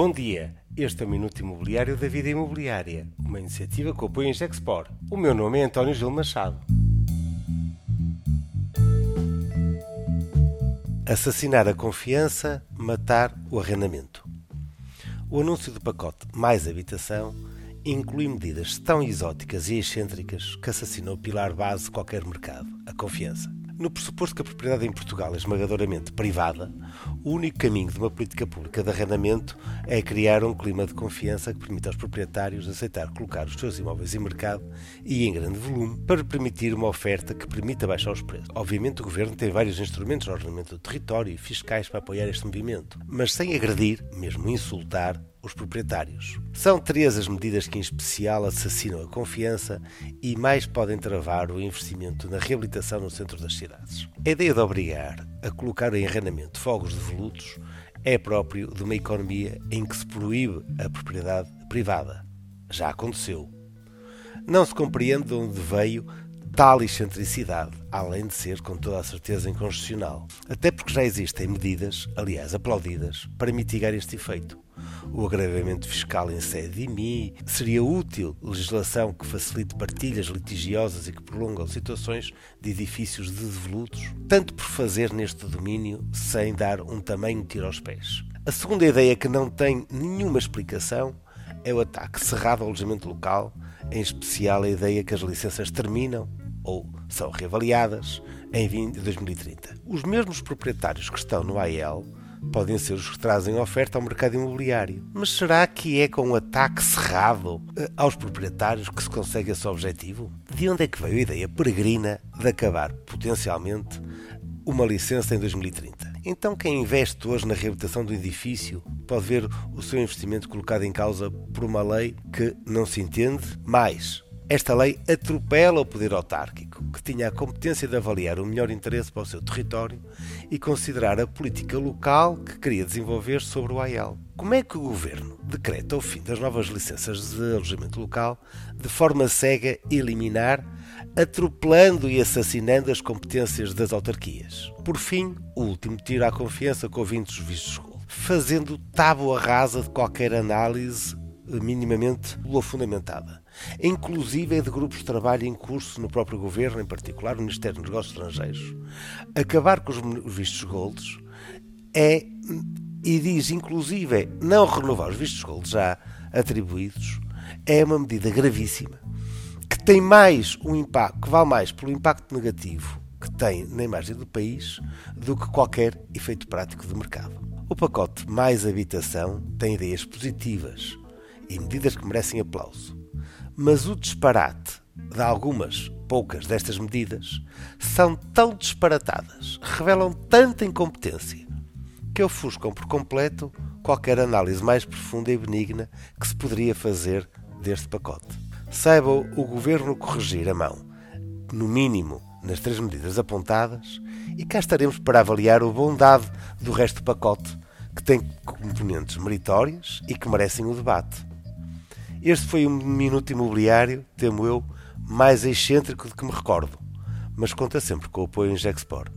Bom dia, este é o Minuto Imobiliário da Vida Imobiliária, uma iniciativa que apoia em Gexpor. O meu nome é António Gil Machado. Assassinar a confiança, matar o arrendamento. O anúncio do pacote Mais Habitação inclui medidas tão exóticas e excêntricas que assassinam o pilar base de qualquer mercado, a confiança. No pressuposto que a propriedade em Portugal é esmagadoramente privada, o único caminho de uma política pública de arrendamento é criar um clima de confiança que permita aos proprietários aceitar colocar os seus imóveis em mercado e em grande volume para permitir uma oferta que permita baixar os preços. Obviamente, o governo tem vários instrumentos no ordenamento do território e fiscais para apoiar este movimento, mas sem agredir, mesmo insultar, os proprietários. São três as medidas que, em especial, assassinam a confiança e mais podem travar o investimento na reabilitação no centro das cidades. A ideia de obrigar a colocar em arrendamento fogos devolutos é próprio de uma economia em que se proíbe a propriedade privada. Já aconteceu. Não se compreende de onde veio tal excentricidade, além de ser, com toda a certeza, inconstitucional. Até porque já existem medidas, aliás aplaudidas, para mitigar este efeito. O agravamento fiscal em sede de IMI seria útil legislação que facilite partilhas litigiosas e que prolongam situações de edifícios de devolutos, tanto por fazer neste domínio sem dar um tamanho tiro aos pés. A segunda ideia que não tem nenhuma explicação é o ataque cerrado ao alojamento local, em especial a ideia que as licenças terminam ou são reavaliadas em 2030. Os mesmos proprietários que estão no AEL podem ser os que trazem oferta ao mercado imobiliário. Mas será que é com um ataque cerrado eh, aos proprietários que se consegue esse objetivo? De onde é que veio a ideia peregrina de acabar potencialmente uma licença em 2030? Então, quem investe hoje na reabilitação do edifício pode ver o seu investimento colocado em causa por uma lei que não se entende, mais esta lei atropela o poder autárquico, que tinha a competência de avaliar o melhor interesse para o seu território e considerar a política local que queria desenvolver sobre o AEL. Como é que o governo decreta o fim das novas licenças de alojamento local de forma cega e liminar, atropelando e assassinando as competências das autarquias? Por fim, o último tiro à confiança com ouvintes vistos fazendo tábua rasa de qualquer análise minimamente fundamentada inclusive é de grupos de trabalho em curso no próprio governo, em particular o Ministério dos Negócios Estrangeiros. Acabar com os vistos golds é, e diz inclusive não renovar os vistos golds já atribuídos, é uma medida gravíssima que tem mais um impacto, que vale mais pelo impacto negativo que tem na imagem do país do que qualquer efeito prático de mercado. O pacote Mais Habitação tem ideias positivas e medidas que merecem aplauso. Mas o disparate de algumas, poucas destas medidas são tão disparatadas, revelam tanta incompetência, que ofuscam por completo qualquer análise mais profunda e benigna que se poderia fazer deste pacote. Saiba o Governo corrigir a mão, no mínimo nas três medidas apontadas, e cá estaremos para avaliar o bondade do resto do pacote, que tem componentes meritórias e que merecem o debate. Este foi um minuto imobiliário, temo eu, mais excêntrico de que me recordo, mas conta sempre com o apoio em Gexport.